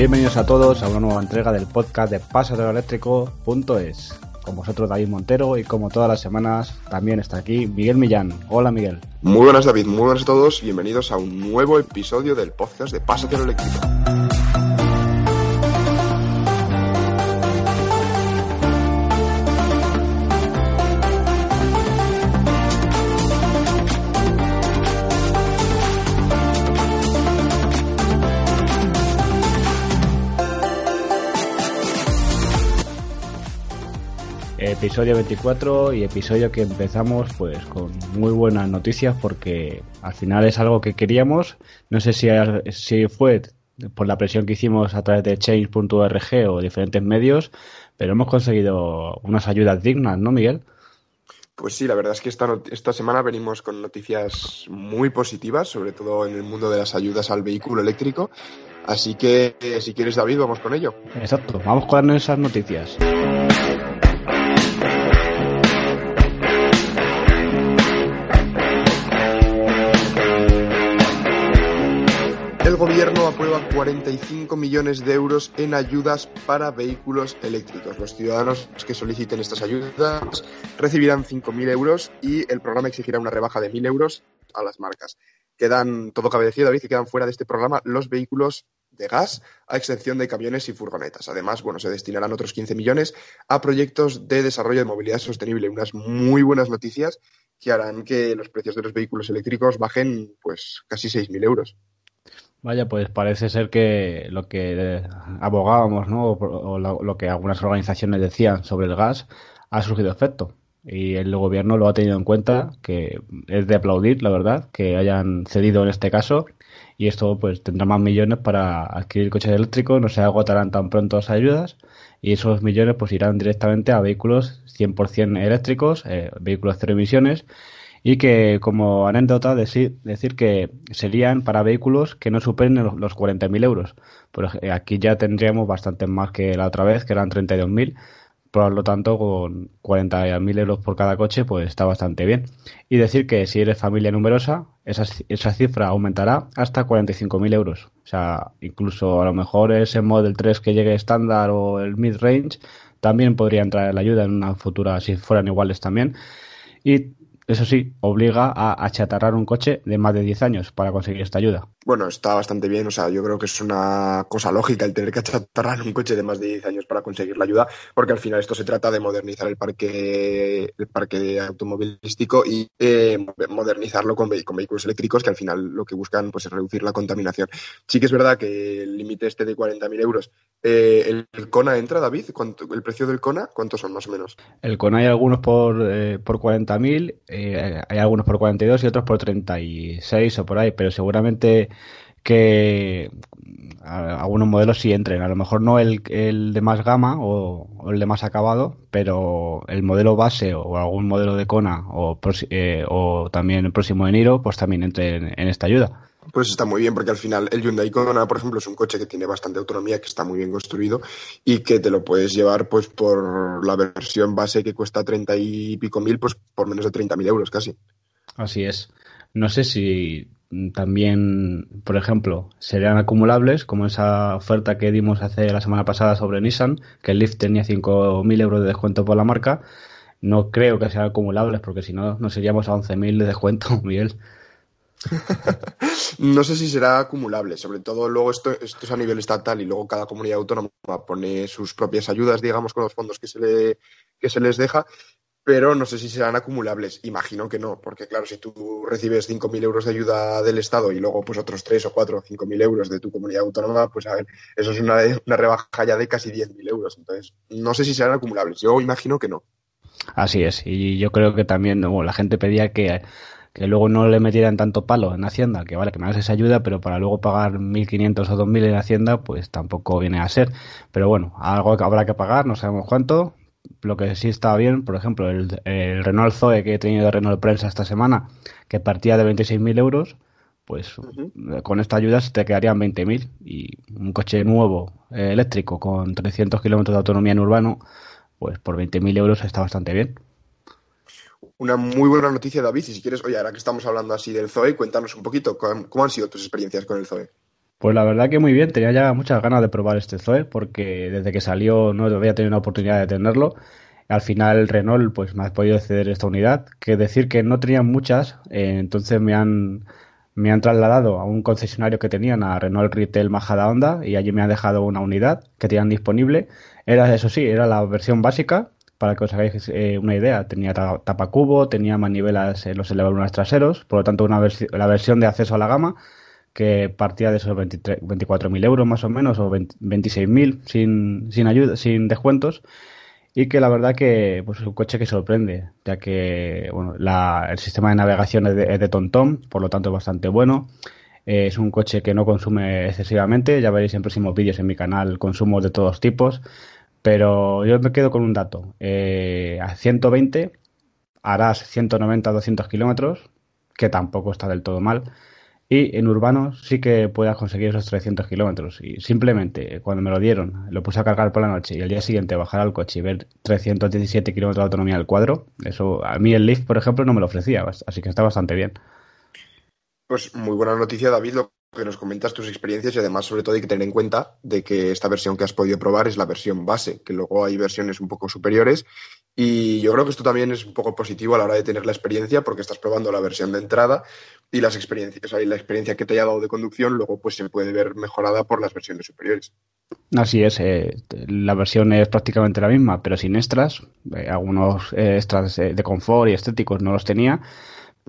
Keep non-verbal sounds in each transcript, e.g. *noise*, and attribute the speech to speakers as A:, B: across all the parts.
A: Bienvenidos a todos a una nueva entrega del podcast de pasadoeléctrico.es. Con vosotros David Montero y como todas las semanas también está aquí Miguel Millán. Hola Miguel.
B: Muy buenas David, muy buenas a todos. Bienvenidos a un nuevo episodio del podcast de Pásatelo Eléctrico.
A: Episodio 24 y episodio que empezamos pues con muy buenas noticias porque al final es algo que queríamos. No sé si, si fue por la presión que hicimos a través de change.org o diferentes medios, pero hemos conseguido unas ayudas dignas, ¿no, Miguel?
B: Pues sí, la verdad es que esta, esta semana venimos con noticias muy positivas, sobre todo en el mundo de las ayudas al vehículo eléctrico. Así que, si quieres, David, vamos con ello.
A: Exacto, vamos con esas noticias.
B: El gobierno aprueba 45 millones de euros en ayudas para vehículos eléctricos. Los ciudadanos que soliciten estas ayudas recibirán 5.000 euros y el programa exigirá una rebaja de 1.000 euros a las marcas. Quedan, todo cabe decir, David, que quedan fuera de este programa los vehículos de gas, a excepción de camiones y furgonetas. Además, bueno, se destinarán otros 15 millones a proyectos de desarrollo de movilidad sostenible. Unas muy buenas noticias que harán que los precios de los vehículos eléctricos bajen pues casi 6.000 euros.
A: Vaya, pues parece ser que lo que abogábamos, ¿no? O, lo, lo, que algunas organizaciones decían sobre el gas ha surgido efecto. Y el gobierno lo ha tenido en cuenta, que es de aplaudir, la verdad, que hayan cedido en este caso. Y esto pues tendrá más millones para adquirir coches eléctricos, no se agotarán tan pronto las ayudas. Y esos millones pues irán directamente a vehículos 100% eléctricos, eh, vehículos cero emisiones y que como anécdota decir, decir que serían para vehículos que no superen los, los 40.000 euros. Pues aquí ya tendríamos bastante más que la otra vez, que eran 32.000. Por lo tanto, con 40.000 euros por cada coche, pues está bastante bien. Y decir que si eres familia numerosa, esa, esa cifra aumentará hasta 45.000 euros. O sea, incluso a lo mejor ese Model 3 que llegue estándar o el mid-range también podría entrar en la ayuda en una futura, si fueran iguales también. Y eso sí, obliga a achatarrar un coche de más de 10 años para conseguir esta ayuda.
B: Bueno, está bastante bien, o sea, yo creo que es una cosa lógica el tener que achatarrar un coche de más de 10 años para conseguir la ayuda, porque al final esto se trata de modernizar el parque, el parque automovilístico y eh, modernizarlo con, con, vehículos eléctricos que al final lo que buscan pues, es reducir la contaminación. Sí que es verdad que el límite este de 40.000 euros, eh, ¿el, ¿el, Kona entra, David? ¿Cuánto, ¿El precio del Kona? ¿Cuántos son más o menos?
A: El Kona hay algunos por, eh, por 40.000, eh, hay algunos por 42 y otros por 36 o por ahí, pero seguramente que algunos modelos sí entren. A lo mejor no el, de más gama o, el de más acabado, pero el modelo base o algún modelo de Kona o, eh, o también el próximo de Niro, pues también entre en, en, esta ayuda.
B: Pues está muy bien, porque al final el Hyundai Kona, por ejemplo, es un coche que tiene bastante autonomía, que está muy bien construido y que te lo puedes llevar pues por la versión base que cuesta treinta y pico mil, pues por menos de treinta mil euros casi.
A: Así es. No sé si también, por ejemplo, serían acumulables, como esa oferta que dimos hace la semana pasada sobre Nissan, que el Leaf tenía 5.000 euros de descuento por la marca. No creo que sean acumulables, porque si no, nos iríamos a 11.000 de descuento, *laughs* Miguel. *laughs*
B: no sé si será acumulable, sobre todo luego esto, esto, es a nivel estatal y luego cada comunidad autónoma pone sus propias ayudas, digamos, con los fondos que se, le, que se les deja pero no sé si serán acumulables. Imagino que no, porque claro, si tú recibes 5.000 euros de ayuda del Estado y luego pues otros 3 o 4 o 5.000 euros de tu comunidad autónoma, pues a ver, eso es una, una rebaja ya de casi 10.000 euros. Entonces, no sé si serán acumulables. Yo imagino que no.
A: Así es, y yo creo que también la gente pedía que, que luego no le metieran tanto palo en Hacienda, que vale, que me hagas esa ayuda, pero para luego pagar 1.500 o 2.000 en Hacienda, pues tampoco viene a ser. Pero bueno, algo que habrá que pagar, no sabemos cuánto, lo que sí está bien, por ejemplo, el, Renault Zoe que he tenido de Renault Prensa esta semana, que partía de 26.000 euros, pues con esta ayuda te quedarían 20.000 y un coche nuevo eh, eléctrico con 300 kilómetros de autonomía en urbano, pues por 20.000 euros está bastante bien.
B: Una muy buena noticia, David. Y si quieres, oye, ahora que estamos hablando así del Zoe, cuéntanos un poquito cómo han sido tus experiencias con el Zoe.
A: Pues la verdad que muy bien, tenía ya muchas ganas de probar este Zoe porque desde que salió no había tenido una oportunidad de tenerlo. Al final Renault pues me ha podido ceder esta unidad, que decir que no tenían muchas, eh, entonces me han me han trasladado a un concesionario que tenían a Renault Retail Majada Honda y allí me han dejado una unidad que tenían disponible. Era eso sí, era la versión básica para que os hagáis eh, una idea. Tenía tapa cubo, tenía manivelas en los elevadores traseros, por lo tanto una la versión de acceso a la gama que partía de esos 24.000 euros más o menos, o 26.000 sin, sin ayuda, sin descuentos, y que la verdad que pues, es un coche que sorprende, ya que bueno, la, el sistema de navegación es de, TomTom, por lo tanto es bastante bueno. Eh, es un coche que no consume excesivamente, ya veréis en próximos vídeos en mi canal consumos de todos tipos, pero yo me quedo con un dato. Eh, a 120 harás 190-200 kilómetros, que tampoco está del todo mal y en urbano sí que puedas conseguir esos 300 kilómetros. Y simplemente cuando me lo dieron, lo puse a cargar por la noche y el día siguiente bajar al coche y ver 317 kilómetros de autonomía del cuadro, eso a mí el Leaf, por ejemplo, no me lo ofrecía, así que está bastante bien.
B: Pues muy buena noticia, David, que nos comentas tus experiencias y además, sobre todo, hay que tener en cuenta de que esta versión que has podido probar es la versión base, que luego hay versiones un poco superiores y yo creo que esto también es un poco positivo a la hora de tener la experiencia porque estás probando la versión de entrada y las experiencias, la experiencia que te haya dado de conducción luego pues se puede ver mejorada por las versiones superiores.
A: Así es, eh, la versión es prácticamente la misma, pero sin extras. Eh, algunos eh, extras de confort y estéticos no los tenía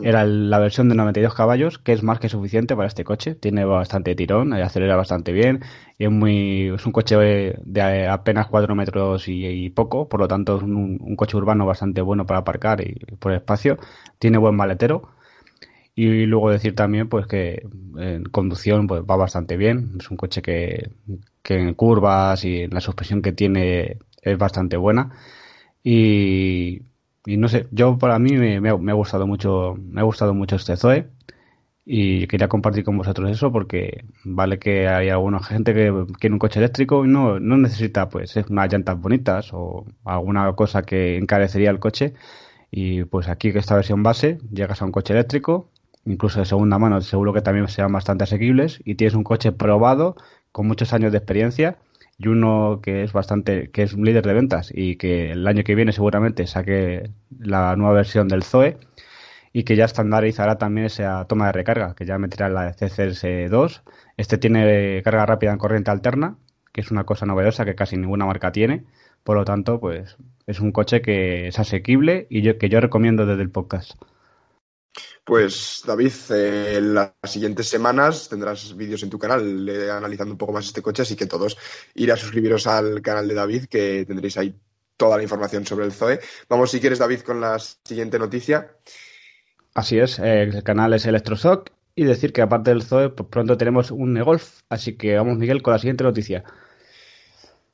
A: era la versión de 92 caballos, que es más que suficiente para este coche. Tiene bastante tirón, eh, acelera bastante bien y es muy es un coche de apenas 4 metros y, poco, por lo tanto es un, coche urbano bastante bueno para aparcar y por espacio. Tiene buen maletero. Y luego decir también pues que en conducción pues va bastante bien. Es un coche que, que en curvas y en la suspensión que tiene es bastante buena. Y y no sé, yo para mí me, ha, gustado mucho, me ha gustado mucho este Zoe. Y quería compartir con vosotros eso porque vale que hay alguna gente que quiere un coche eléctrico y no, no necesita pues unas llantas bonitas o alguna cosa que encarecería el coche. Y pues aquí que esta versión base llegas a un coche eléctrico incluso de segunda mano seguro que también sean bastante asequibles y tienes un coche probado con muchos años de experiencia y uno que es bastante, que es un líder de ventas y que el año que viene seguramente saque la nueva versión del Zoe y que ya estandarizará también esa toma de recarga, que ya meterá la CCS2. Este tiene carga rápida en corriente alterna, que es una cosa novedosa que casi ninguna marca tiene. Por lo tanto, pues es un coche que es asequible y que yo recomiendo desde el podcast.
B: Pues David, eh, en las siguientes semanas tendrás vídeos en tu canal eh, analizando un poco más este coche, así que todos ir a suscribiros al canal de David, que tendréis ahí toda la información sobre el Zoe. Vamos, si quieres, David, con la siguiente noticia.
A: Así es, el canal es Electroshock y decir que aparte del Zoe, pues pronto tenemos un Golf, así que vamos, Miguel, con la siguiente noticia.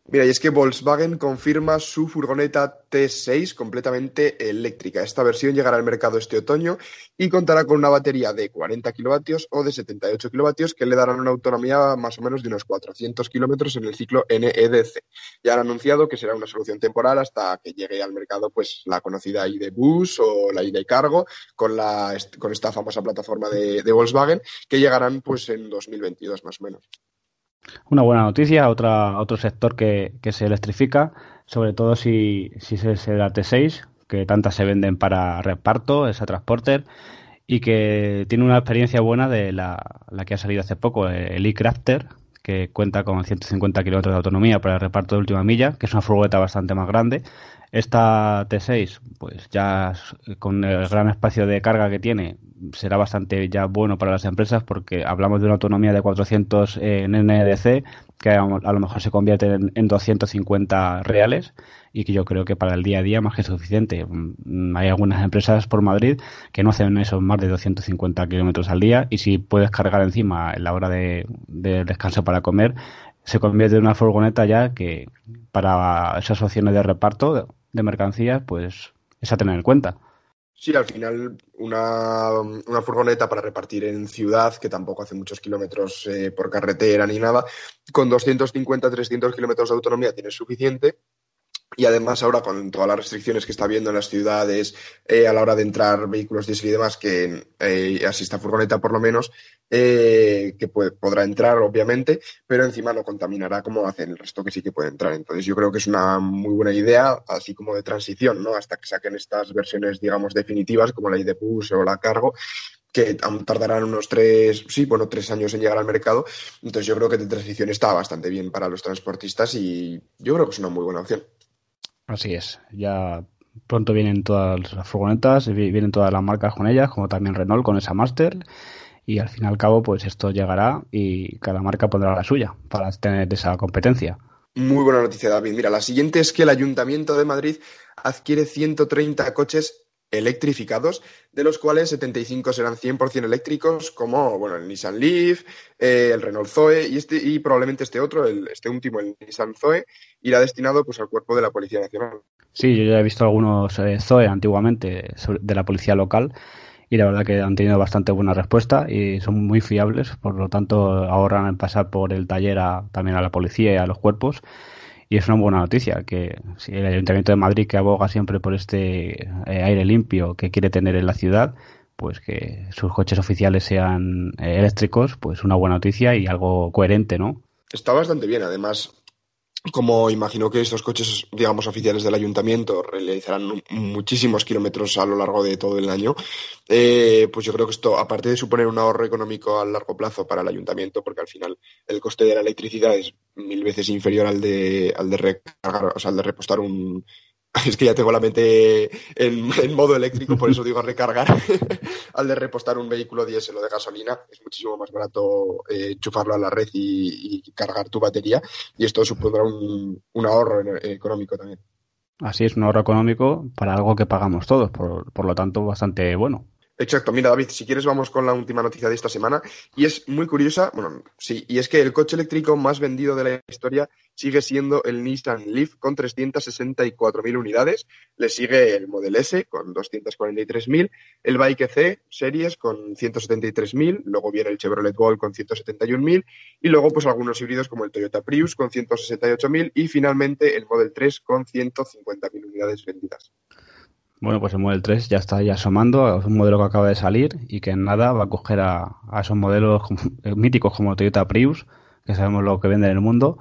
B: Mira, y es que Volkswagen confirma su furgoneta T6 completamente eléctrica. Esta versión llegará al mercado este otoño y contará con una batería de 40 kilovatios o de 78 kilovatios que le darán una autonomía más o menos de unos 400 kilómetros en el ciclo NEDC. Ya han anunciado que será una solución temporal hasta que llegue al mercado pues la conocida ID Bus o la ID Cargo con, la, con esta famosa plataforma de, de Volkswagen que llegarán pues en 2022 más o menos.
A: Una buena noticia, otra, otro sector que, se electrifica, sobre todo si, si es el T6, que tantas se venden para reparto, esa transporter, y que tiene una experiencia buena de la, la que ha salido hace poco, el e-Crafter, que cuenta con 150 kilómetros de autonomía para el reparto de última milla, que es una furgoneta bastante más grande. Esta T6, pues ya con el gran espacio de carga que tiene, será bastante ya bueno para las empresas porque hablamos de una autonomía de 400 en NDC que a lo mejor se convierte en, 250 reales y que yo creo que para el día a día más que suficiente. Mm, hay algunas empresas por Madrid que no hacen eso más de 250 kilómetros al día y si puedes cargar encima en la hora de, de descanso para comer, se convierte en una furgoneta ya que para esas opciones de reparto de mercancías, pues es a tener en cuenta.
B: Sí, al final una, una, furgoneta para repartir en ciudad, que tampoco hace muchos kilómetros eh, por carretera ni nada, con 250-300 kilómetros de autonomía tiene suficiente y además ahora con todas las restricciones que está habiendo en las ciudades eh, a la hora de entrar vehículos diésel y demás, que eh, así esta furgoneta por lo menos, eh, que podrá entrar obviamente, pero encima no contaminará como hacen el resto que sí que puede entrar. Entonces yo creo que es una muy buena idea, así como de transición, ¿no? Hasta que saquen estas versiones, digamos, definitivas, como la ID o la Cargo, que tardarán unos tres, sí, bueno, tres años en llegar al mercado. Entonces yo creo que de transición está bastante bien para los transportistas y yo creo que es una muy buena opción.
A: Así es, ya pronto vienen todas las furgonetas, vienen todas las marcas con ellas, como también Renault con esa Master. Y al fin y al cabo, pues esto llegará y cada marca pondrá la suya para tener esa competencia.
B: Muy buena noticia, David. Mira, la siguiente es que el Ayuntamiento de Madrid adquiere 130 coches electrificados, de los cuales 75 serán 100% eléctricos, como bueno, el Nissan Leaf, eh, el Renault Zoe y, este, y probablemente este otro, el, este último, el Nissan Zoe, irá destinado pues, al cuerpo de la Policía Nacional.
A: Sí, yo ya he visto algunos eh, Zoe antiguamente de la policía local y la verdad que han tenido bastante buena respuesta y son muy fiables, por lo tanto ahorran en pasar por el taller también a la policía y a los cuerpos y es una buena noticia que si el Ayuntamiento de Madrid que aboga siempre por este eh, aire limpio que quiere tener en la ciudad, pues que sus coches oficiales sean eh, eléctricos, pues una buena noticia y algo coherente, ¿no?
B: Está bastante bien, además como imagino que estos coches, digamos, oficiales del ayuntamiento realizarán muchísimos kilómetros a lo largo de todo el año, eh, pues yo creo que esto, aparte de suponer un ahorro económico a largo plazo para el ayuntamiento, porque al final el coste de la electricidad es mil veces inferior al de, al de recargar, o sea, al de repostar un, *laughs* es que ya tengo la mente en, modo eléctrico, por eso digo recargar. *laughs* Al de repostar un vehículo diésel o de gasolina, es muchísimo más barato eh, enchufarlo a la red y, cargar tu batería. Y esto supondrá un, ahorro económico también.
A: Así es, un ahorro económico para algo que pagamos todos, por lo tanto, bastante bueno.
B: Exacto, mira David, si quieres vamos con la última noticia de esta semana. Y es muy curiosa, bueno, sí, y es que el coche eléctrico más vendido de la historia sigue siendo el Nissan Leaf con 364.000 unidades, le sigue el Model S con 243.000, el Bike C Series con 173.000, luego viene el Chevrolet Bolt con 171.000 y luego pues algunos híbridos como el Toyota Prius con 168.000 y finalmente el Model 3 con 150.000 unidades vendidas.
A: Bueno, pues el Model 3 ya está ya asomando, es un modelo que acaba de salir y que en nada va a coger a, esos modelos míticos como Toyota Prius, que sabemos lo que vende en el mundo.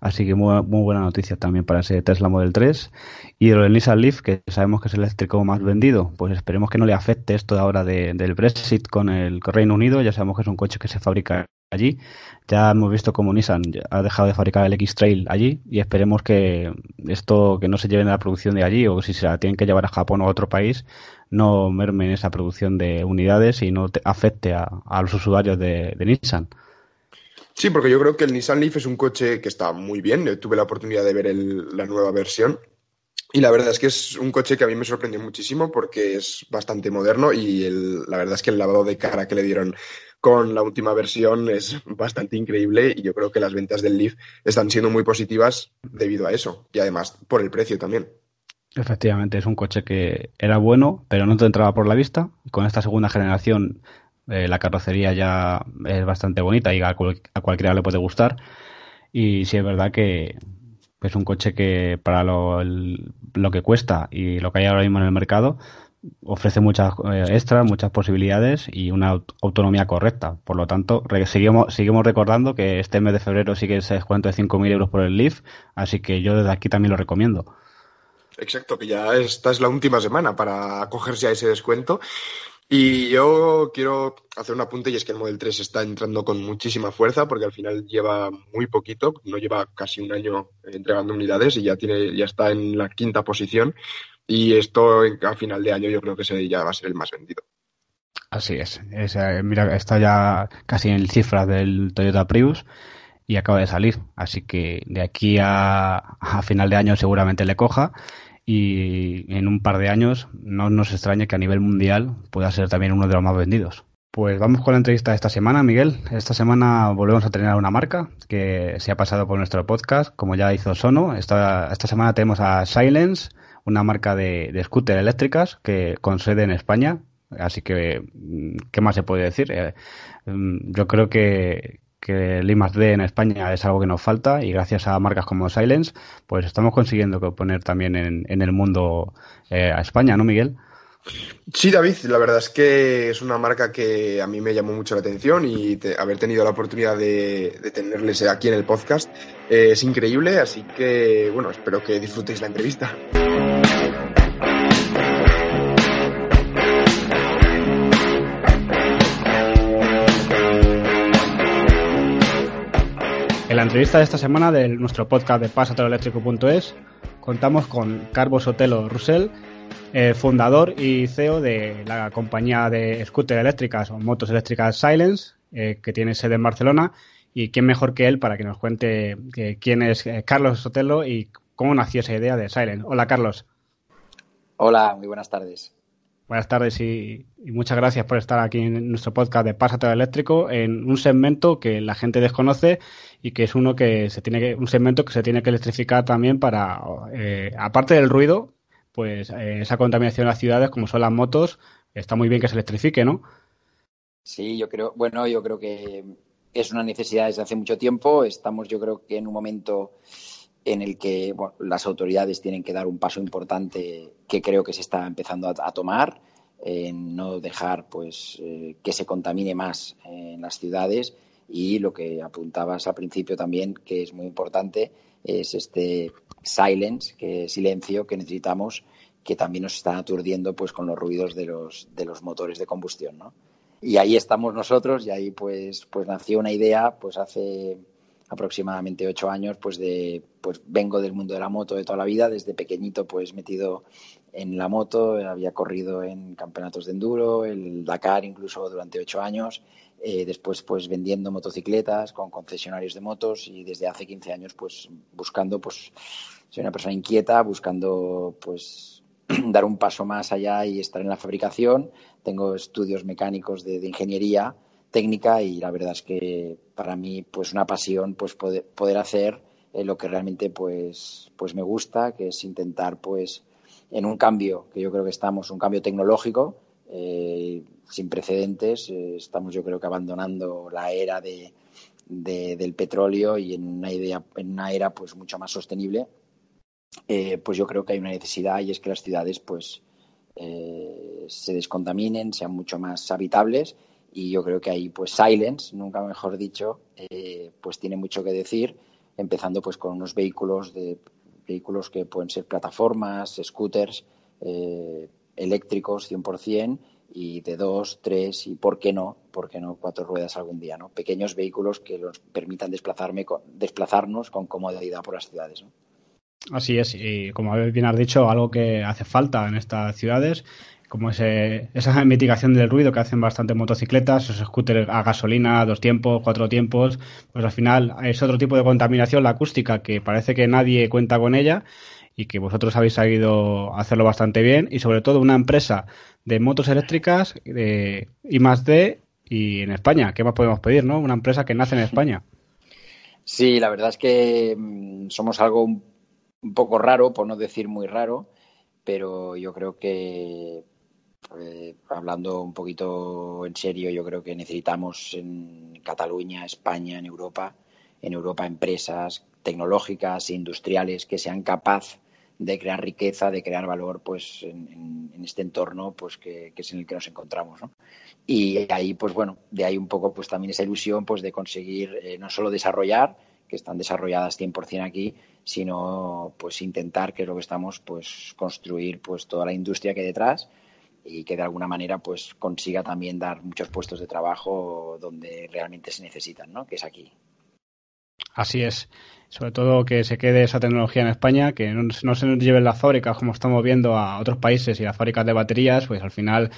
A: Así que muy, buena noticia también para ese Tesla Model 3. Y el Nissan Leaf, que sabemos que es el eléctrico más vendido, pues esperemos que no le afecte esto de ahora del Brexit con el Reino Unido. Ya sabemos que es un coche que se fabrica allí. Ya hemos visto cómo Nissan ha dejado de fabricar el X-Trail allí y esperemos que esto que no se lleven a la producción de allí o si se la tienen que llevar a Japón o a otro país no mermen esa producción de unidades y no afecte a, los usuarios de, Nissan.
B: Sí, porque yo creo que el Nissan Leaf es un coche que está muy bien. tuve la oportunidad de ver la nueva versión y la verdad es que es un coche que a mí me sorprendió muchísimo porque es bastante moderno y la verdad es que el lavado de cara que le dieron con la última versión es bastante increíble y yo creo que las ventas del Leaf están siendo muy positivas debido a eso y además por el precio también.
A: Efectivamente, es un coche que era bueno, pero no te entraba por la vista. Con esta segunda generación eh, la carrocería ya es bastante bonita y a, cualquiera le puede gustar. Y sí es verdad que es un coche que para lo, lo que cuesta y lo que hay ahora mismo en el mercado, ofrece muchas eh, extras, muchas posibilidades y una autonomía correcta. Por lo tanto, seguimos, recordando que este mes de febrero sigue ese descuento de 5.000 euros por el Leaf, así que yo desde aquí también lo recomiendo.
B: Exacto, que ya esta es la última semana para acogerse a ese descuento. Y yo quiero hacer un apunte y es que el Model 3 está entrando con muchísima fuerza porque al final lleva muy poquito, no lleva casi un año entregando unidades y ya tiene ya está en la quinta posición y esto a final de año yo creo que ese ya va a ser el más vendido.
A: Así es. Mira, está ya casi en cifras del Toyota Prius y acaba de salir. Así que de aquí a, a final de año seguramente le coja y en un par de años no nos extrañe que a nivel mundial pueda ser también uno de los más vendidos. Pues vamos con la entrevista de esta semana, Miguel. Esta semana volvemos a tener una marca que se ha pasado por nuestro podcast, como ya hizo Sono. Esta, esta semana tenemos a Silence, una marca de, de scooter eléctricas que con sede en España. Así que, ¿qué más se puede decir? Eh, mm, yo creo que, que el I+D en España es algo que nos falta y gracias a marcas como Silence, pues estamos consiguiendo poner también en, en el mundo eh, a España, ¿no, Miguel?
B: Sí, David, la verdad es que es una marca que a mí me llamó mucho la atención y haber tenido la oportunidad de, tenerles aquí en el podcast eh, es increíble, así que bueno, espero que disfrutéis la entrevista.
A: En la entrevista de esta semana de nuestro podcast de pasatoeléctrico.es contamos con Carlos Sotelo Russell, eh, fundador y CEO de la compañía de scooter eléctricas o motos eléctricas Silence, eh, que tiene sede en Barcelona. Y quién mejor que él para que nos cuente eh, quién es Carlos Sotelo y cómo nació esa idea de Silence. Hola, Carlos.
C: Hola, muy buenas tardes.
A: Buenas tardes y, y, muchas gracias por estar aquí en nuestro podcast de Pásate Eléctrico en un segmento que la gente desconoce y que es uno que se tiene que, un segmento que se tiene que electrificar también para, eh, aparte del ruido, pues eh, esa contaminación de las ciudades, como son las motos, está muy bien que se electrifique, ¿no?
C: Sí, yo creo, bueno, yo creo que es una necesidad desde hace mucho tiempo. Estamos, yo creo que en un momento en el que bueno, las autoridades tienen que dar un paso importante que creo que se está empezando a, a tomar, en no dejar pues eh, que se contamine más en las ciudades y lo que apuntabas al principio también, que es muy importante, es este silence, que silencio que necesitamos, que también nos está aturdiendo pues con los ruidos de los, de los motores de combustión, ¿no? Y ahí estamos nosotros y ahí pues, pues nació una idea pues hace aproximadamente ocho años, pues de, pues vengo del mundo de la moto de toda la vida, desde pequeñito pues metido en la moto, había corrido en campeonatos de enduro, el Dakar incluso durante ocho años, eh, después pues vendiendo motocicletas con concesionarios de motos y desde hace 15 años pues buscando, pues soy una persona inquieta, buscando pues *clears throat* dar un paso más allá y estar en la fabricación, tengo estudios mecánicos de, ingeniería, técnica y la verdad es que para mí pues una pasión pues poder, poder hacer eh, lo que realmente pues pues me gusta que es intentar pues en un cambio que yo creo que estamos un cambio tecnológico eh, sin precedentes. Eh, estamos yo creo que abandonando la era de, de, del petróleo y en una idea en una era pues mucho más sostenible. Eh, pues yo creo que hay una necesidad y es que las ciudades pues se descontaminen sean mucho más habitables y yo creo que ahí pues Silence, nunca mejor dicho, pues tiene mucho que decir, empezando pues con unos vehículos de vehículos que pueden ser plataformas, scooters, eléctricos 100% y de dos, tres y por qué no, por qué no cuatro ruedas algún día, ¿no? Pequeños vehículos que nos permitan desplazarme con, desplazarnos con comodidad por las ciudades, ¿no?
A: Así es, y como bien has dicho, algo que hace falta en estas ciudades como ese, esa mitigación del ruido que hacen bastante motocicletas, esos scooters a gasolina, dos tiempos, cuatro tiempos, pues al final es otro tipo de contaminación, la acústica, que parece que nadie cuenta con ella y que vosotros habéis sabido hacerlo bastante bien y sobre todo una empresa de motos eléctricas de I más D y en España, ¿qué más podemos pedir, no? Una empresa que nace en España. *laughs*
C: Sí, la verdad es que mm, somos algo un, poco raro, por no decir muy raro, pero yo creo que eh, hablando un poquito en serio, yo creo que necesitamos en Cataluña, España, en Europa, en Europa empresas tecnológicas e industriales que sean capaces de crear riqueza, de crear valor, pues en, este entorno, pues que, que, es en el que nos encontramos, ¿no? Y ahí, pues bueno, de ahí un poco, pues también esa ilusión, pues de conseguir eh, no solo desarrollar, que están desarrolladas 100% aquí, sino pues intentar, que es lo que estamos, pues construir, pues toda la industria que hay detrás y que de alguna manera pues consiga también dar muchos puestos de trabajo donde realmente se necesitan, ¿no? que es aquí.
A: Así es. Sobre todo que se quede esa tecnología en España, que no, no se nos lleven las fábricas como estamos viendo a otros países y las fábricas de baterías, pues al final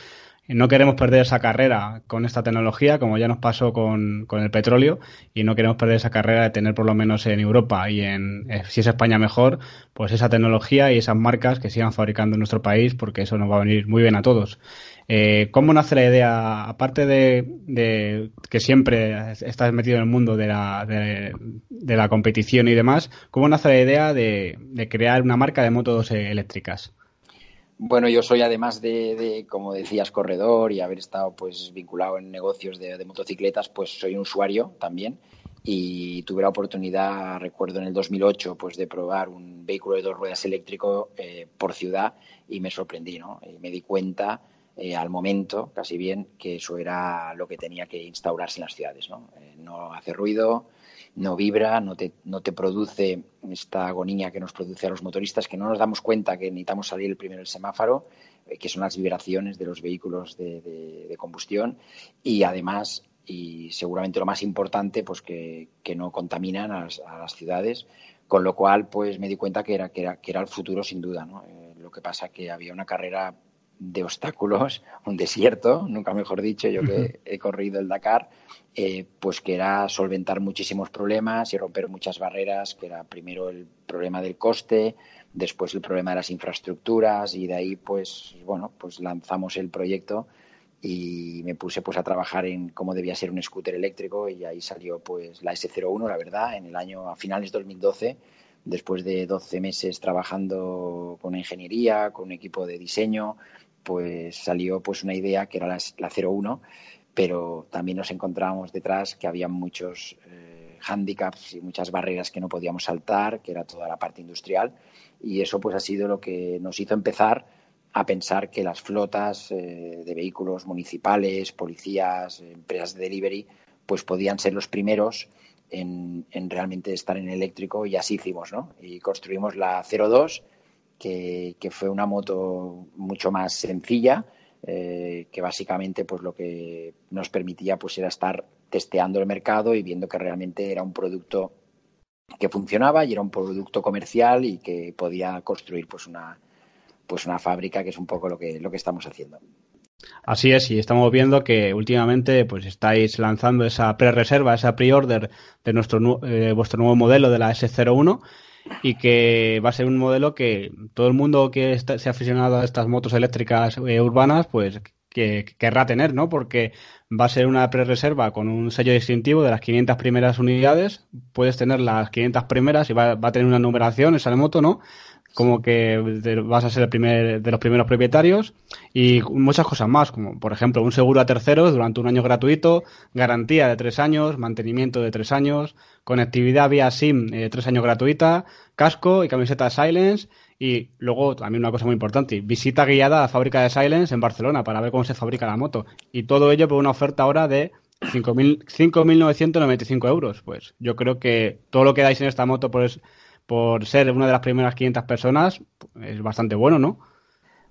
A: no queremos perder esa carrera con esta tecnología, como ya nos pasó con, el petróleo, y no queremos perder esa carrera de tener por lo menos en Europa y en, eh, si es España mejor, pues esa tecnología y esas marcas que sigan fabricando en nuestro país, porque eso nos va a venir muy bien a todos. Eh, ¿Cómo nace la idea, aparte de, que siempre estás metido en el mundo de la, de, la competición y demás, cómo nace la idea de, de crear una marca de motos eléctricas?
C: Bueno, yo soy además de, como decías, corredor y haber estado pues vinculado en negocios de, motocicletas, pues soy un usuario también y tuve la oportunidad, recuerdo en el 2008, pues de probar un vehículo de dos ruedas eléctrico eh, por ciudad y me sorprendí, ¿no? Y me di cuenta eh, al momento, casi bien, que eso era lo que tenía que instaurarse en las ciudades, ¿no? Eh, no hace ruido, no vibra, no te, no te produce esta agonía que nos produce a los motoristas, que no nos damos cuenta que necesitamos salir el primero del semáforo, eh, que son las vibraciones de los vehículos de, combustión y además, y seguramente lo más importante, pues que, no contaminan a las, ciudades, con lo cual pues me di cuenta que era, que era, que era el futuro sin duda. ¿no? Lo que pasa que había una carrera de obstáculos, un desierto, nunca mejor dicho, yo que he corrido el Dakar, eh, pues que era solventar muchísimos problemas y romper muchas barreras, que era primero el problema del coste, después el problema de las infraestructuras y de ahí pues bueno, pues lanzamos el proyecto y me puse pues a trabajar en cómo debía ser un scooter eléctrico y ahí salió pues la S01, la verdad, en el año a finales de 2012 después de 12 meses trabajando con ingeniería, con un equipo de diseño, pues salió pues una idea que era la, la 01, pero también nos encontrábamos detrás que había muchos eh, hándicaps y muchas barreras que no podíamos saltar, que era toda la parte industrial, y eso pues ha sido lo que nos hizo empezar a pensar que las flotas eh, de vehículos municipales, policías, empresas de delivery, pues podían ser los primeros en, en, realmente estar en eléctrico y así hicimos, ¿no? Y construimos la 02 que, fue una moto mucho más sencilla, eh, que básicamente pues lo que nos permitía pues era estar testeando el mercado y viendo que realmente era un producto que funcionaba y era un producto comercial y que podía construir pues una pues una fábrica que es un poco lo que lo que estamos haciendo.
A: Así es, y estamos viendo que últimamente pues estáis lanzando esa pre-reserva, esa pre-order de nuestro eh, vuestro nuevo modelo de la S01 y que va a ser un modelo que todo el mundo que se ha aficionado a estas motos eléctricas eh, urbanas, pues que querrá tener, ¿no? Porque va a ser una pre-reserva con un sello distintivo de las 500 primeras unidades. Puedes tener las 500 primeras y va, va a tener una numeración esa moto, ¿no? Como que vas a ser el primer, de los primeros propietarios y muchas cosas más, como por ejemplo un seguro a terceros durante un año gratuito, garantía de tres años, mantenimiento de tres años, conectividad vía SIM eh, tres años gratuita, casco y camiseta Silence y luego también una cosa muy importante, visita guiada a la fábrica de Silence en Barcelona para ver cómo se fabrica la moto y todo ello por una oferta ahora de 5.995 euros. Pues yo creo que todo lo que dais en esta moto pues por ser una de las primeras 500 personas, es bastante bueno, ¿no?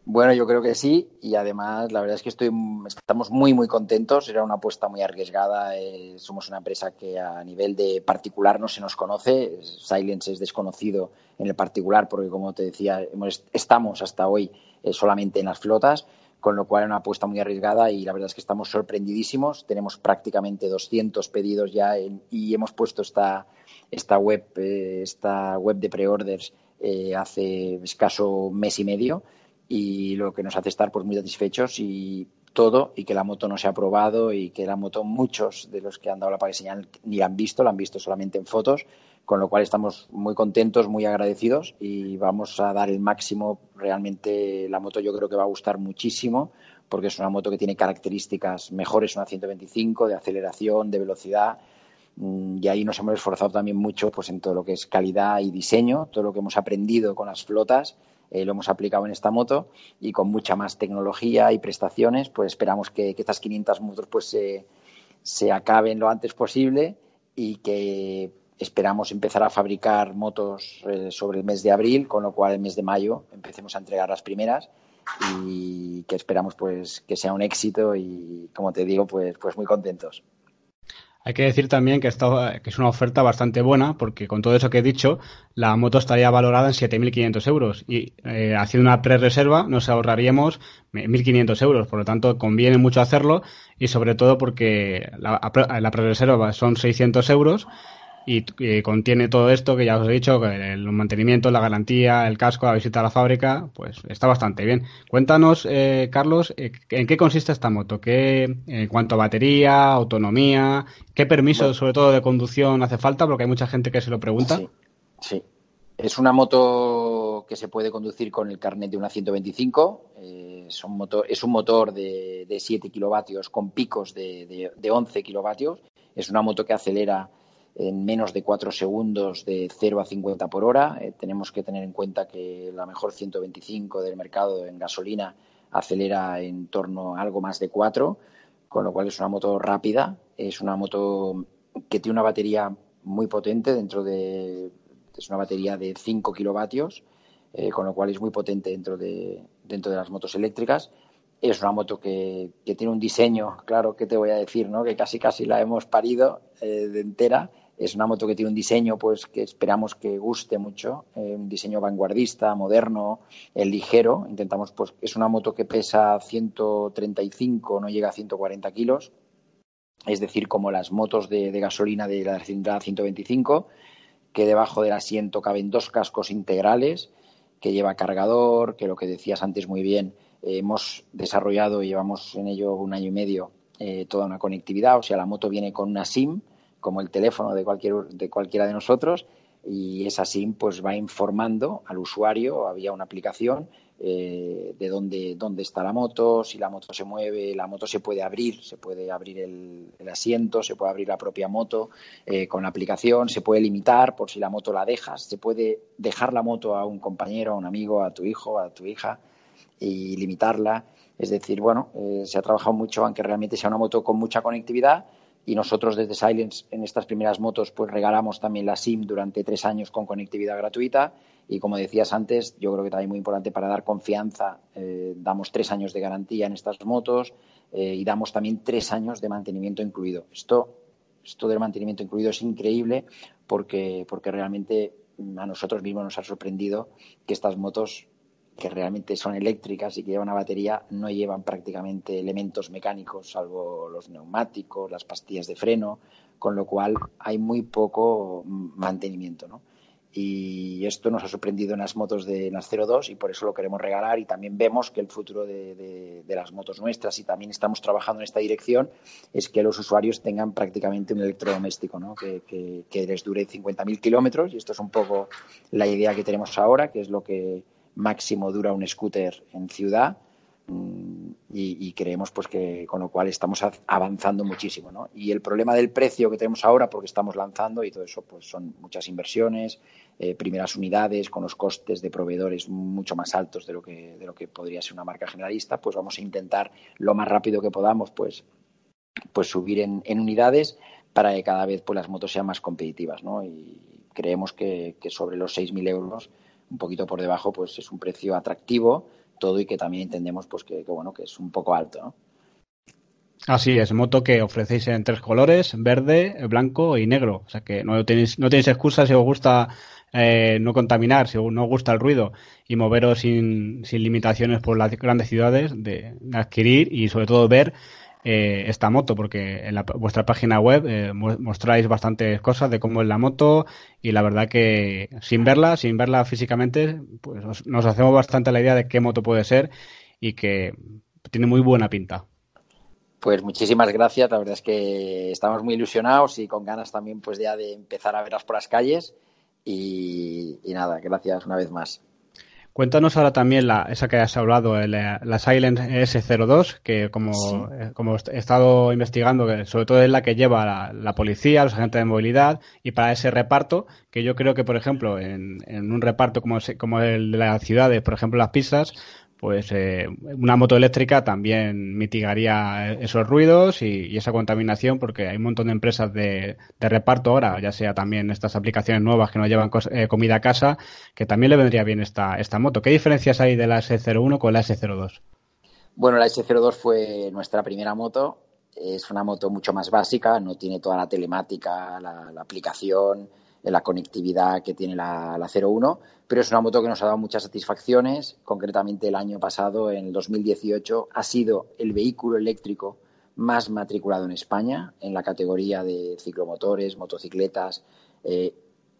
C: Bueno, yo creo que sí y además la verdad es que estoy, estamos muy muy contentos. Era una apuesta muy arriesgada. Eh, somos una empresa que a nivel de particular no se nos conoce. Silence es desconocido en el particular porque como te decía estamos hasta hoy eh, solamente en las flotas, con lo cual es una apuesta muy arriesgada y la verdad es que estamos sorprendidísimos. Tenemos prácticamente 200 pedidos ya y hemos puesto esta esta web, eh, esta web de preorders eh, hace escaso mes y medio y lo que nos hace estar pues muy satisfechos y todo y que la moto no se ha probado y que la moto muchos de los que han dado la paga señal ni la han visto, la han visto solamente en fotos, con lo cual estamos muy contentos, muy agradecidos y vamos a dar el máximo. Realmente la moto yo creo que va a gustar muchísimo porque es una moto que tiene características mejores, una 125 de aceleración, de velocidad Mm, y ahí nos hemos esforzado también mucho pues, en todo lo que es calidad y diseño, todo lo que hemos aprendido con las flotas. Eh, lo hemos aplicado en esta moto y con mucha más tecnología y prestaciones, pues esperamos que, estas 500 motos pues se, acaben lo antes posible y que esperamos empezar a fabricar motos eh, sobre el mes de abril, con lo cual el mes de mayo empecemos a entregar las primeras y que esperamos pues que sea un éxito y como te digo pues pues muy contentos.
A: Hay que decir también que, que es una oferta bastante buena, porque con todo eso que he dicho, la moto estaría valorada en 7.500 euros y eh, haciendo una pre-reserva nos ahorraríamos 1.500 euros. Por lo tanto, conviene mucho hacerlo y sobre todo porque la, la pre-reserva son 600 euros y, contiene todo esto que ya os he dicho, el mantenimiento, la garantía, el casco, la visita a la fábrica, pues está bastante bien. Cuéntanos, eh, Carlos, eh, ¿en qué consiste esta moto? ¿Qué, en cuanto a batería, autonomía, qué permiso sobre todo de conducción hace falta? Porque hay mucha gente que se lo pregunta.
C: Sí, sí. Es una moto que se puede conducir con el carnet de una 125. Eh, es, un motor, es un motor de, de 7 kilovatios con picos de, de, de 11 kilovatios. Es una moto que acelera en menos de cuatro segundos de 0 a 50 por hora. Eh, tenemos que tener en cuenta que la mejor 125 del mercado en gasolina acelera en torno a algo más de 4, con lo cual es una moto rápida, es una moto que tiene una batería muy potente dentro de es una batería de 5 kilovatios, eh, con lo cual es muy potente dentro de, dentro de las motos eléctricas. Es una moto que, que, tiene un diseño, claro, que te voy a decir, ¿no? que casi casi la hemos parido eh, de entera es una moto que tiene un diseño pues que esperamos que guste mucho, eh, un diseño vanguardista, moderno, eh, ligero. Intentamos, pues, es una moto que pesa 135, no llega a 140 kilos, es decir, como las motos de, gasolina de la cilindrada 125, que debajo del asiento caben dos cascos integrales, que lleva cargador, que lo que decías antes muy bien, eh, hemos desarrollado y llevamos en ello un año y medio toda una conectividad, o sea, la moto viene con una SIM, como el teléfono de, cualquier, de cualquiera de nosotros y esa SIM pues va informando al usuario, había una aplicación eh, de dónde, dónde está la moto, si la moto se mueve, la moto se puede abrir, se puede abrir el, asiento, se puede abrir la propia moto eh, con la aplicación, se puede limitar por si la moto la dejas, se puede dejar la moto a un compañero, a un amigo, a tu hijo, a tu hija y limitarla. Es decir, bueno, eh, se ha trabajado mucho aunque realmente sea una moto con mucha conectividad y nosotros desde Silence en estas primeras motos pues regalamos también la SIM durante tres años con conectividad gratuita y como decías antes yo creo que también muy importante para dar confianza eh, damos tres años de garantía en estas motos eh, y damos también tres años de mantenimiento incluido esto esto del mantenimiento incluido es increíble porque porque realmente a nosotros mismos nos ha sorprendido que estas motos que realmente son eléctricas y que llevan una batería, no llevan prácticamente elementos mecánicos, salvo los neumáticos, las pastillas de freno, con lo cual hay muy poco mantenimiento, ¿no? Y esto nos ha sorprendido en las motos de las 02 y por eso lo queremos regalar y también vemos que el futuro de, las motos nuestras y también estamos trabajando en esta dirección es que los usuarios tengan prácticamente un electrodoméstico, ¿no? que, que, que les dure 50.000 kilómetros y esto es un poco la idea que tenemos ahora, que es lo que máximo dura un scooter en ciudad mm, y, creemos pues que con lo cual estamos avanzando muchísimo ¿no? y el problema del precio que tenemos ahora porque estamos lanzando y todo eso pues son muchas inversiones eh, primeras unidades con los costes de proveedores mucho más altos de lo que de lo que podría ser una marca generalista pues vamos a intentar lo más rápido que podamos pues pues subir en, unidades para que cada vez pues las motos sean más competitivas ¿no? y creemos que, que sobre los 6.000 euros un poquito por debajo, pues es un precio atractivo, todo y que también entendemos pues que, bueno, que es un poco alto, ¿no?
A: Así es, moto que ofrecéis en tres colores, verde, blanco y negro. O sea que no tenéis, no tenéis excusa si os gusta eh, no contaminar, si no os gusta el ruido y moveros sin, sin limitaciones por las grandes ciudades, de adquirir y sobre todo ver eh, esta moto, porque en vuestra página web eh, mostráis bastantes cosas de cómo es la moto y la verdad que sin verla, sin verla físicamente, pues nos hacemos bastante la idea de qué moto puede ser y que tiene muy buena pinta.
C: Pues muchísimas gracias, la verdad es que estamos muy ilusionados y con ganas también pues ya de empezar a verlas por las calles y nada, gracias una vez más.
A: Cuéntanos ahora también la, esa que has hablado, la, la Silent S02, que como, eh, como he estado investigando, que sobre todo es la que lleva la, policía, los agentes de movilidad, y para ese reparto, que yo creo que, por ejemplo, en, en un reparto como, como el de las ciudades, por ejemplo, las pistas, pues eh, una moto eléctrica también mitigaría esos ruidos y, esa contaminación porque hay un montón de empresas de, reparto ahora, ya sea también estas aplicaciones nuevas que nos llevan eh, comida a casa, que también le vendría bien esta, moto. ¿Qué diferencias hay de la S01 con la S02?
C: Bueno, la S02 fue nuestra primera moto. Es una moto mucho más básica, no tiene toda la telemática, la aplicación, la conectividad que tiene la, la 01, pero es una moto que nos ha dado muchas satisfacciones. Concretamente, el año pasado, en el 2018, ha sido el vehículo eléctrico más matriculado en España en la categoría de ciclomotores, motocicletas, eh,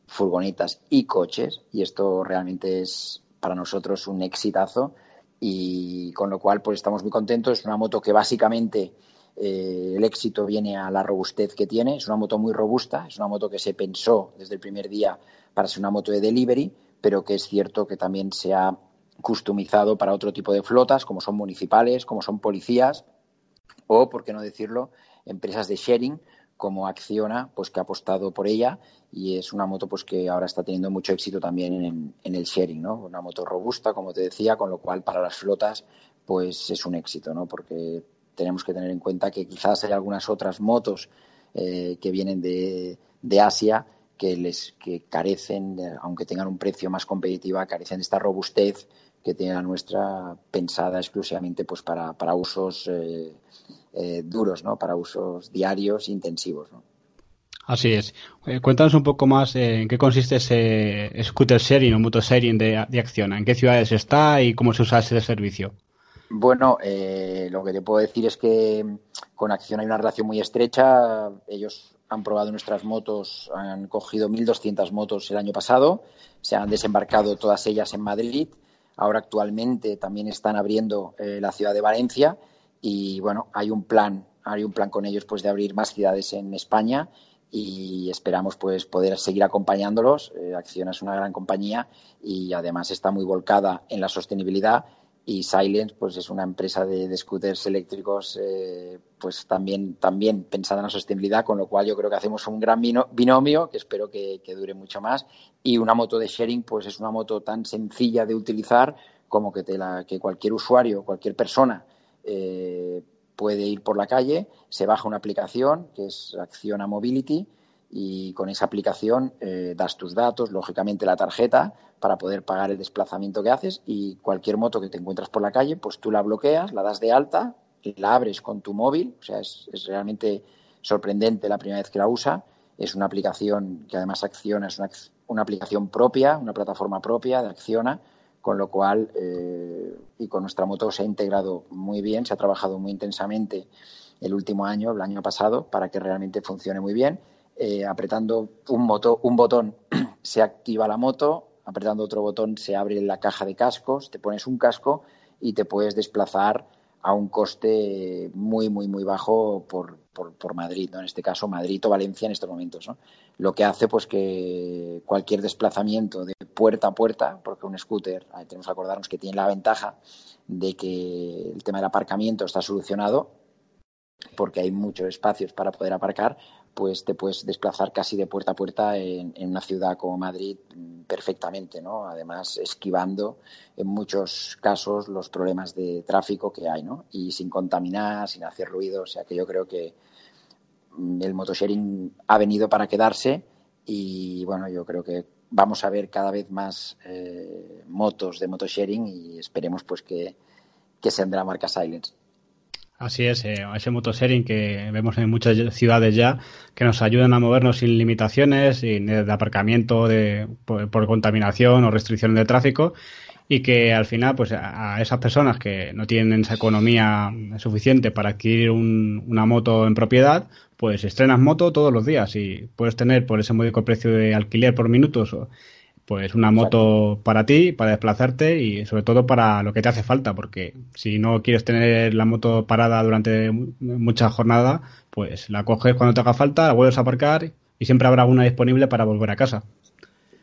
C: furgonetas y coches. Y esto realmente es para nosotros un exitazo y con lo cual pues estamos muy contentos. Es una moto que básicamente eh, el éxito viene a la robustez que tiene. Es una moto muy robusta, es una moto que se pensó desde el primer día para ser una moto de delivery, pero que es cierto que también se ha customizado para otro tipo de flotas, como son municipales, como son policías o, por qué no decirlo, empresas de sharing como Acciona, pues que ha apostado por ella y es una moto pues que ahora está teniendo mucho éxito también en, en, el sharing, ¿no? Una moto robusta, como te decía, con lo cual para las flotas pues es un éxito, ¿no? Porque tenemos que tener en cuenta que quizás hay algunas otras motos eh, que vienen de, Asia que les que carecen, aunque tengan un precio más competitivo, carecen de esta robustez que tiene la nuestra pensada exclusivamente pues para, para usos eh, eh, duros, ¿no? para usos diarios intensivos.
A: Así es. cuéntanos un poco más en qué consiste ese scooter sharing o moto sharing de, de Acción, en qué ciudades está y cómo se usa ese servicio.
C: Bueno, eh, lo que te puedo decir es que con Acción hay una relación muy estrecha. Ellos han probado nuestras motos, han cogido 1.200 motos el año pasado, se han desembarcado todas ellas en Madrid. Ahora actualmente también están abriendo eh, la ciudad de Valencia y bueno, hay un plan, hay un plan con ellos pues de abrir más ciudades en España y esperamos pues poder seguir acompañándolos. Eh, Acción es una gran compañía y además está muy volcada en la sostenibilidad y Silence pues es una empresa de, scooters eléctricos eh, pues también también pensada en la sostenibilidad con lo cual yo creo que hacemos un gran binomio que espero que, dure mucho más. Y una moto de sharing pues es una moto tan sencilla de utilizar como que te la que cualquier usuario cualquier persona eh, puede ir por la calle se baja una aplicación que es Acciona Mobility y con esa aplicación eh, das tus datos, lógicamente la tarjeta, para poder pagar el desplazamiento que haces y cualquier moto que te encuentras por la calle, pues tú la bloqueas, la das de alta, la abres con tu móvil, o sea, es, realmente sorprendente la primera vez que la usa. Es una aplicación que además Acciona, es una, una aplicación propia, una plataforma propia de Acciona, con lo cual, eh, y con nuestra moto se ha integrado muy bien, se ha trabajado muy intensamente el último año, el año pasado, para que realmente funcione muy bien eh, apretando un, moto, un botón *clears throat* se activa la moto, apretando otro botón se abre la caja de cascos, te pones un casco y te puedes desplazar a un coste muy, muy, muy bajo por, por, Madrid, ¿no? en este caso Madrid o Valencia en estos momentos. ¿no? Lo que hace pues que cualquier desplazamiento de puerta a puerta, porque un scooter, tenemos que acordarnos que tiene la ventaja de que el tema del aparcamiento está solucionado, porque hay muchos espacios para poder aparcar, pues te puedes desplazar casi de puerta a puerta en, una ciudad como Madrid perfectamente, ¿no? Además, esquivando en muchos casos los problemas de tráfico que hay, ¿no? Y sin contaminar, sin hacer ruido, o sea que yo creo que mm, el motosharing ha venido para quedarse y bueno, yo creo que vamos a ver cada vez más eh, motos de motosharing y esperemos pues que, que sean de la marca Silence.
A: Así es, eh, ese motosharing que vemos en muchas ciudades ya, que nos ayudan a movernos sin limitaciones, sin de aparcamiento de, por, contaminación o restricción de tráfico, y que al final, pues a, esas personas que no tienen esa economía suficiente para adquirir una moto en propiedad, pues estrenas moto todos los días y puedes tener por ese módico precio de alquiler por minutos pues una moto para ti, para desplazarte y sobre todo para lo que te hace falta, porque si no quieres tener la moto parada durante mucha jornada, pues la coges cuando te haga falta, la vuelves a aparcar y siempre habrá una disponible para volver a casa.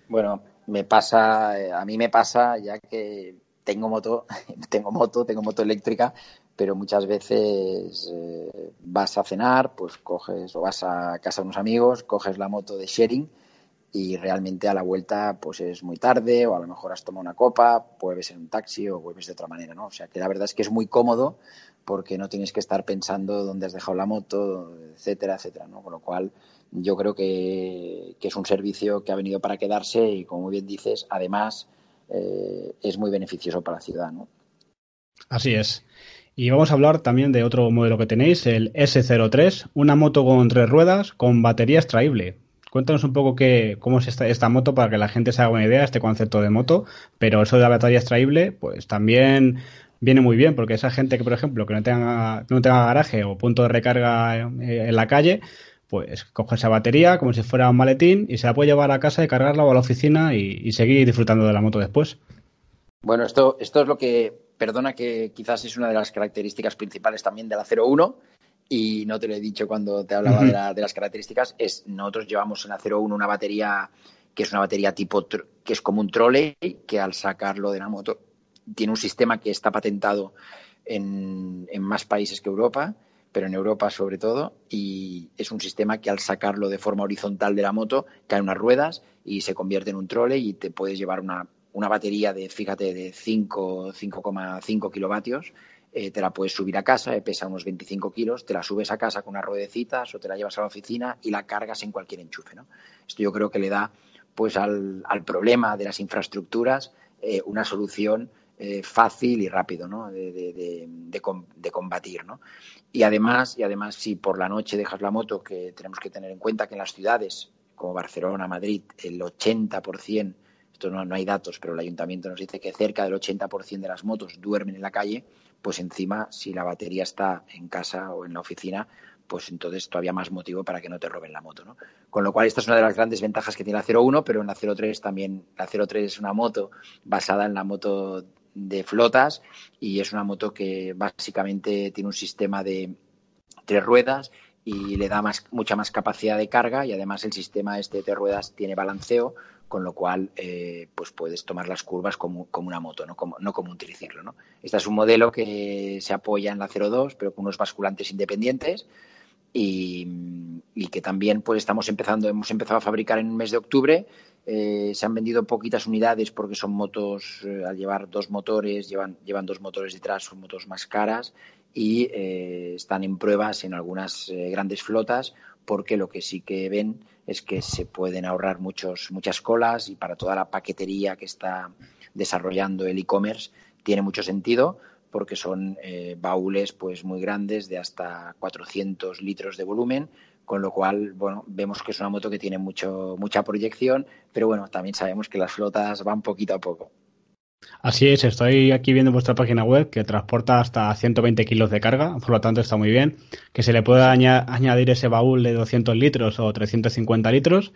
C: Bueno, me pasa, a mí me pasa ya que tengo moto, *laughs* tengo moto, tengo moto eléctrica, pero muchas veces eh, vas a cenar, pues coges o vas a casa de unos amigos, coges la moto de sharing y realmente a la vuelta pues es muy tarde o a lo mejor has tomado una copa, vuelves en un taxi o vuelves de otra manera, ¿no? O sea que la verdad es que es muy cómodo porque no tienes que estar pensando dónde has dejado la moto, etcétera, etcétera, ¿no? Con lo cual yo creo que, es un servicio que ha venido para quedarse y como bien dices, además eh, es muy beneficioso para la ciudad, ¿no?
A: Así es. Y vamos a hablar también de otro modelo que tenéis, el S03, una moto con tres ruedas con batería extraíble. Cuéntanos un poco qué, cómo es esta, moto para que la gente se haga una idea de este concepto de moto, pero eso de la batería extraíble, pues también viene muy bien, porque esa gente que, por ejemplo, que no tenga, no tenga garaje o punto de recarga en la calle, pues coge esa batería como si fuera un maletín y se la puede llevar a casa y cargarla o a la oficina y, seguir disfrutando de la moto después.
C: Bueno, esto, esto es lo que, perdona que quizás es una de las características principales también de la 01 y no te lo he dicho cuando te hablaba de, las características, es nosotros llevamos en la 01 una batería que es una batería tipo que es como un trolley que al sacarlo de la moto tiene un sistema que está patentado en, más países que Europa, pero en Europa sobre todo, y es un sistema que al sacarlo de forma horizontal de la moto cae unas ruedas y se convierte en un trolley y te puedes llevar una, una batería de, fíjate, de 5,5 kilovatios eh, te la puedes subir a casa, eh, pesa unos 25 kilos, te la subes a casa con unas ruedecitas o te la llevas a la oficina y la cargas en cualquier enchufe. ¿no? Esto yo creo que le da pues al, problema de las infraestructuras eh, una solución fácil y rápido ¿no? de, combatir. ¿no? Y además, y además, si por la noche dejas la moto, que tenemos que tener en cuenta que en las ciudades como Barcelona, Madrid, el 80%, esto no, no hay datos, pero el ayuntamiento nos dice que cerca del 80% de las motos duermen en la calle, pues encima, si la batería está en casa o en la oficina, pues entonces todavía más motivo para que no te roben la moto, ¿no? Con lo cual, esta es una de las grandes ventajas que tiene la 01, pero en la 03 también, la 03 es una moto basada en la moto de flotas y es una moto que básicamente tiene un sistema de tres ruedas y le da más, mucha más capacidad de carga y además el sistema este de tres ruedas tiene balanceo, con lo cual eh, pues puedes tomar las curvas como, como una moto, no como, no como un. ¿no? Este es un modelo que se apoya en la 02, pero con unos basculantes independientes y, que también pues estamos empezando, hemos empezado a fabricar en el mes de octubre. Eh, se han vendido poquitas unidades porque son motos, eh, al llevar dos motores, llevan, llevan dos motores detrás, son motos más caras y están en pruebas en algunas grandes flotas porque lo que sí que ven es que se pueden ahorrar muchos, muchas colas y para toda la paquetería que está desarrollando el e-commerce tiene mucho sentido porque son eh, baúles pues muy grandes de hasta 400 litros de volumen con lo cual bueno vemos que es una moto que tiene mucho mucha proyección pero bueno también sabemos que las flotas van poquito a poco
A: Así es, estoy aquí viendo vuestra página web que transporta hasta 120 kilos de carga, por lo tanto está muy bien. Que se le pueda añadir ese baúl de 200 litros o 350 litros.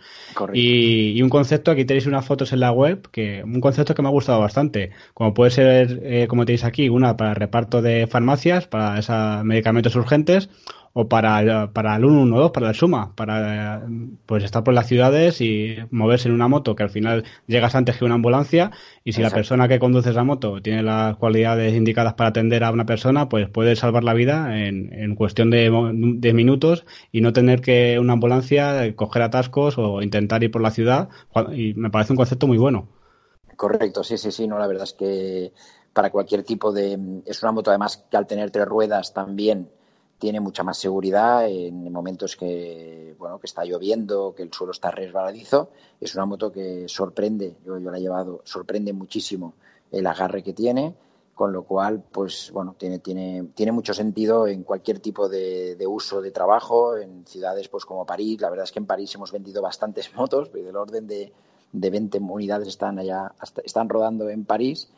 A: Y, y, un concepto, aquí tenéis unas fotos en la web, que un concepto que me ha gustado bastante. Como puede ser, eh, como tenéis aquí, una para reparto de farmacias, para esos medicamentos urgentes, o para, para el 112, para el Suma, para pues estar por las ciudades y moverse en una moto que al final llegas antes que una ambulancia y si la persona que conduce esa moto tiene las cualidades indicadas para atender a una persona, pues puede salvar la vida en, en cuestión de, de minutos y no tener que una ambulancia coger atascos o intentar ir por la ciudad y me parece un concepto muy bueno.
C: Correcto, sí, sí, sí, no, la verdad es que para cualquier tipo de... Es una moto además que al tener tres ruedas también tiene mucha más seguridad en momentos que, bueno, que está lloviendo, que el suelo está resbaladizo. Es una moto que sorprende, yo, la he llevado, sorprende muchísimo el agarre que tiene, con lo cual, pues bueno, tiene, tiene, tiene mucho sentido en cualquier tipo de, uso de trabajo, en ciudades pues como París. La verdad es que en París hemos vendido bastantes *laughs* motos, del orden de, de 20 unidades están allá, están rodando en París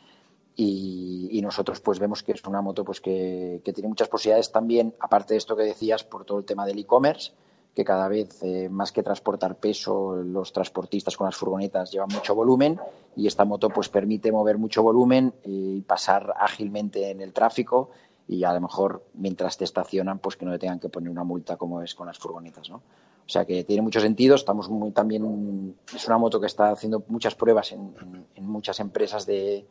C: y, nosotros pues vemos que es una moto pues que, tiene muchas posibilidades también, aparte de esto que decías, por todo el tema del e-commerce, que cada vez eh, más que transportar peso, los transportistas con las furgonetas llevan mucho volumen y esta moto pues permite mover mucho volumen y pasar ágilmente en el tráfico y a lo mejor mientras te estacionan pues que no le tengan que poner una multa como es con las furgonetas, ¿no? O sea que tiene mucho sentido. Estamos muy también es una moto que está haciendo muchas pruebas en muchas empresas de,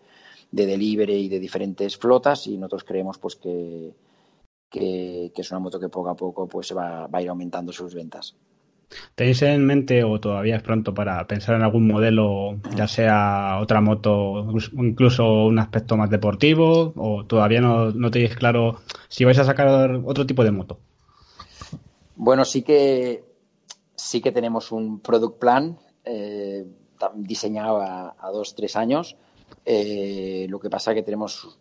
C: de delivery y de diferentes flotas y nosotros creemos pues que, que, es una moto que poco a poco pues va, va a ir aumentando sus ventas.
A: ¿Tenéis en mente o todavía es pronto para pensar en algún modelo, ya sea otra moto, incluso un aspecto más deportivo, o todavía no, no tenéis claro si vais a sacar otro tipo de moto?
C: Bueno, sí que sí que tenemos un product plan eh, diseñado a, dos, tres años. Eh, lo que pasa es que tenemos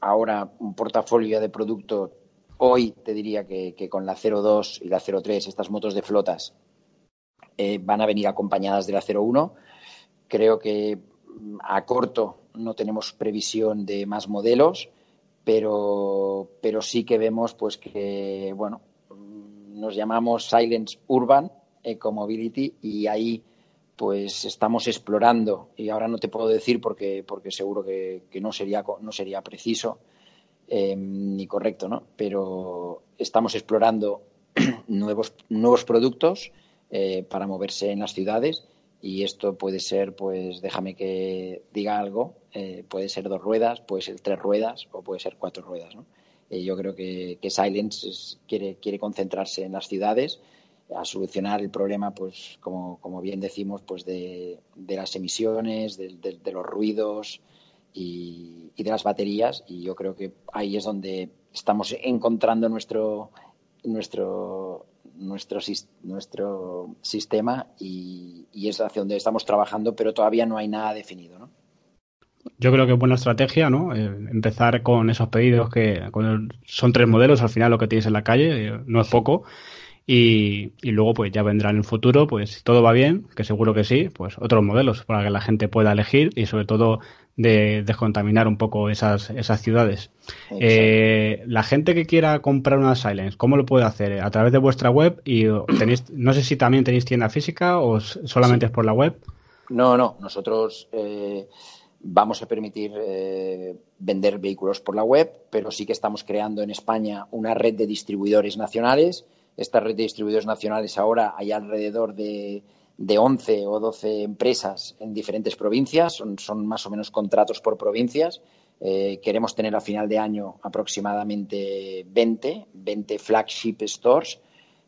C: ahora un portafolio de producto. Hoy te diría que, con la 02 y la 03, estas motos de flotas, eh, van a venir acompañadas de la 01. Creo que mm, a corto no tenemos previsión de más modelos, pero, pero sí que vemos pues que, bueno, mm, nos llamamos Silence Urban Ecomobility y ahí pues estamos explorando y ahora no te puedo decir porque, porque seguro que, no, sería, no sería preciso eh, ni correcto, ¿no? Pero estamos explorando *clears throat* nuevos, nuevos productos eh, para moverse en las ciudades y esto puede ser, pues déjame que diga algo, eh, puede ser dos ruedas, puede ser tres ruedas o puede ser cuatro ruedas, ¿no? yo creo que, que Silence quiere, quiere concentrarse en las ciudades a solucionar el problema, pues como, como bien decimos, pues de, de las emisiones, de, de, los ruidos y, de las baterías. Y yo creo que ahí es donde estamos encontrando nuestro nuestro nuestro, nuestro sistema y, y, es hacia donde estamos trabajando, pero todavía no hay nada definido, ¿no?
A: Yo creo que es buena estrategia, ¿no? Eh, empezar con esos pedidos que son tres modelos, al final lo que tienes en la calle, eh, no es poco. Y, y, luego pues ya vendrá en el futuro, pues si todo va bien, que seguro que sí, pues otros modelos para que la gente pueda elegir y sobre todo de descontaminar un poco esas, esas ciudades. Eh, la gente que quiera comprar una Silence, ¿cómo lo puede hacer? ¿A través de vuestra web? y tenéis, No sé si también tenéis tienda física o solamente es por la web.
C: No, no, nosotros eh, vamos a permitir eh, vender vehículos por la web, pero sí que estamos creando en España una red de distribuidores nacionales esta red de distribuidores nacionales ahora hay alrededor de, de 11 o 12 empresas en diferentes provincias, son, son más o menos contratos por provincias. Eh, queremos tener a final de año aproximadamente 20, 20 flagship stores.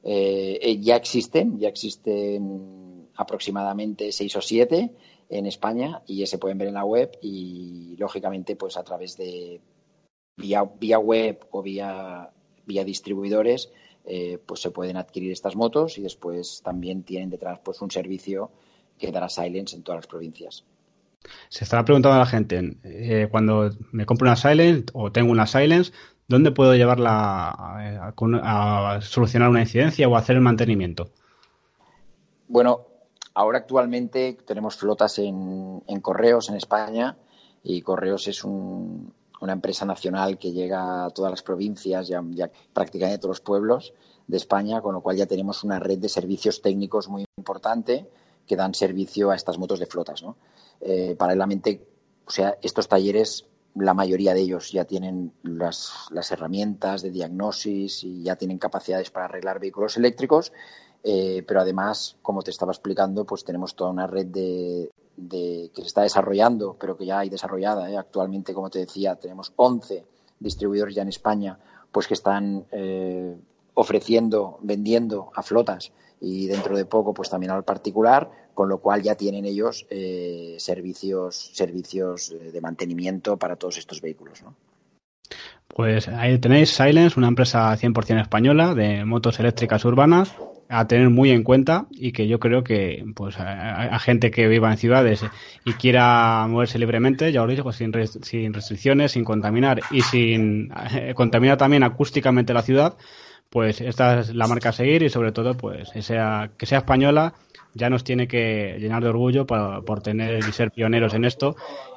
C: Eh, eh, ya existen, ya existen aproximadamente 6 o 7 en España y se pueden ver en la web y lógicamente pues a través de vía, vía web o vía, vía distribuidores eh, pues se pueden adquirir estas motos y después también tienen detrás pues un servicio que dará Silence en todas las provincias.
A: Se estará preguntando a la gente, eh, cuando me compro una Silence o tengo una Silence, ¿dónde puedo llevarla a, solucionar una incidencia o hacer el mantenimiento?
C: Bueno, ahora actualmente tenemos flotas en, en Correos en España y Correos es un, una empresa nacional que llega a todas las provincias, ya prácticamente a todos los pueblos de España, con lo cual ya tenemos una red de servicios técnicos muy importante que dan servicio a estas motos de flotas. ¿no? Eh, paralelamente, o sea, estos talleres, la mayoría de ellos ya tienen las, las, herramientas de diagnosis y ya tienen capacidades para arreglar vehículos eléctricos, eh, pero además, como te estaba explicando, pues tenemos toda una red de, de, que se está desarrollando, pero que ya hay desarrollada. ¿eh? Actualmente, como te decía, tenemos 11 distribuidores ya en España, pues que están eh, ofreciendo, vendiendo a flotas y dentro de poco, pues también al particular, con lo cual ya tienen ellos eh, servicios, servicios de mantenimiento para todos estos vehículos. ¿no?
A: Pues ahí tenéis Silence, una empresa 100% española de motos eléctricas urbanas a tener muy en cuenta y que yo creo que pues a, gente que viva en ciudades y quiera moverse libremente, ya os digo, sin, sin restricciones, sin contaminar y sin eh, contaminar también acústicamente la ciudad, pues esta es la marca a seguir y sobre todo pues que sea, que sea española ya nos tiene que llenar de orgullo por, por tener y ser pioneros en esto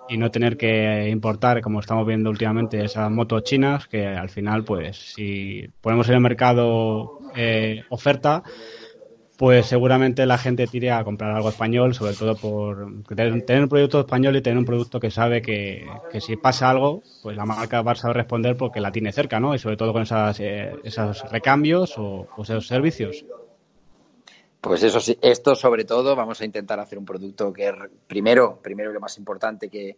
A: y no tener que importar, como estamos viendo últimamente, esas motos chinas que al final, pues si ponemos en el mercado eh, oferta, pues seguramente la gente tire a comprar algo español, sobre todo por tener un producto español y tener un producto que sabe que, si pasa algo, pues la marca va a saber responder porque la tiene cerca, ¿no? Y sobre todo con esas, eh, esos recambios o esos servicios.
C: Pues eso sí, esto sobre todo vamos a intentar hacer un producto que primero, primero lo más importante que,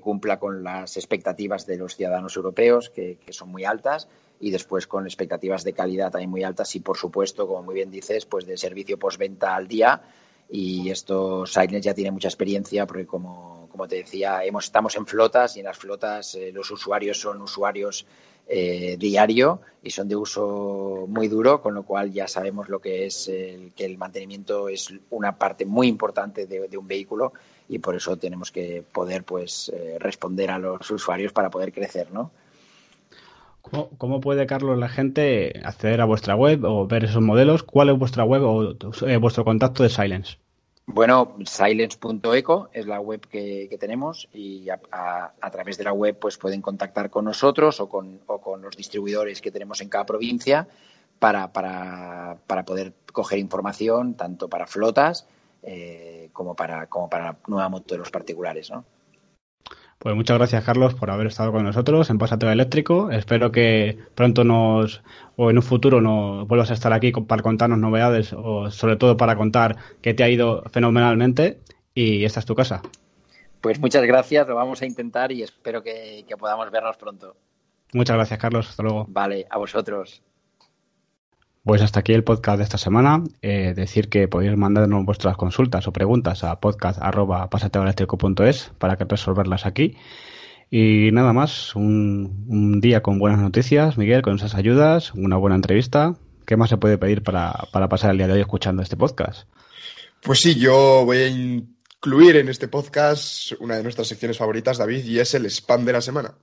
C: cumpla con las expectativas de los ciudadanos europeos, que, son muy altas, y después con expectativas de calidad también muy altas y por supuesto, como muy bien dices, pues de servicio postventa al día. Y esto Silence ya tiene mucha experiencia porque como, como te decía, hemos, estamos en flotas y en las flotas eh, los usuarios son usuarios eh, diario y son de uso muy duro, con lo cual ya sabemos lo que es el, que el mantenimiento es una parte muy importante de, un vehículo y por eso tenemos que poder pues eh, responder a los usuarios para poder crecer, ¿no?
A: ¿Cómo, puede, Carlos, la gente acceder a vuestra web o ver esos modelos? ¿Cuál es vuestra web o eh, vuestro contacto de Silence?
C: Bueno, silence.eco es la web que, tenemos y a, través de la web pues pueden contactar con nosotros o con, o con los distribuidores que tenemos en cada provincia para, para, para poder coger información tanto para flotas eh, como para como para nueva moto de los particulares, ¿no?
A: Pues muchas gracias, Carlos, por haber estado con nosotros en Pasateo Eléctrico. Espero que pronto nos, o en un futuro, nos vuelvas a estar aquí para contarnos novedades o sobre todo para contar que te ha ido fenomenalmente y esta es tu casa.
C: Pues muchas gracias, lo vamos a intentar y espero que podamos vernos pronto.
A: Muchas gracias, Carlos. Hasta luego.
C: Vale, a vosotros.
A: Pues hasta aquí el podcast de esta semana. Eh, decir que podéis mandarnos vuestras consultas o preguntas a podcast.pasateoeléctrico.es para que resolverlas aquí. Y nada más, un, día con buenas noticias, Miguel, con esas ayudas, una buena entrevista. ¿Qué más se puede pedir para, para pasar el día de hoy escuchando este podcast?
B: Pues sí, yo voy a incluir en este podcast una de nuestras secciones favoritas, David, y es el spam de la semana.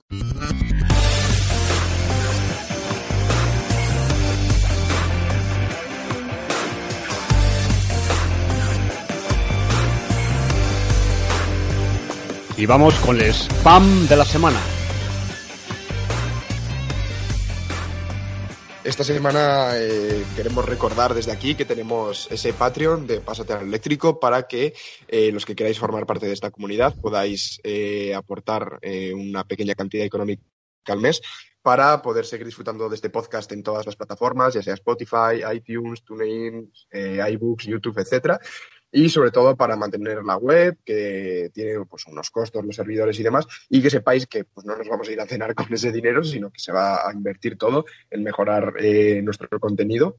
A: Y vamos con el spam de la semana.
B: Esta semana eh, queremos recordar desde aquí que tenemos ese Patreon de Pásate Eléctrico para que eh, los que queráis formar parte de esta comunidad podáis eh, aportar una pequeña cantidad económica al mes para poder seguir disfrutando de este podcast en todas las plataformas, ya sea Spotify, iTunes, TuneIn, iBooks, YouTube, etcétera y sobre todo para mantener la web, que tiene pues, unos costos, los servidores y demás, y que sepáis que pues, no nos vamos a ir a cenar con ese dinero, sino que se va a invertir todo en mejorar eh, nuestro contenido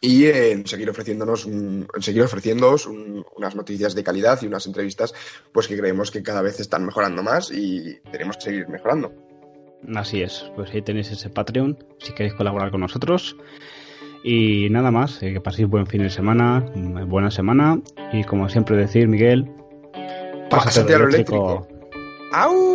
B: y en seguir ofreciéndonos en seguir ofreciéndoos unas noticias de calidad y unas entrevistas pues que creemos que cada vez están mejorando más y tenemos que seguir mejorando.
A: Así es, pues ahí tenéis ese Patreon si queréis colaborar con nosotros. Y nada más, eh, que paséis buen fin de semana, buena semana. Y como siempre decir, Miguel,
B: pásate, a lo eléctrico. ¡Au!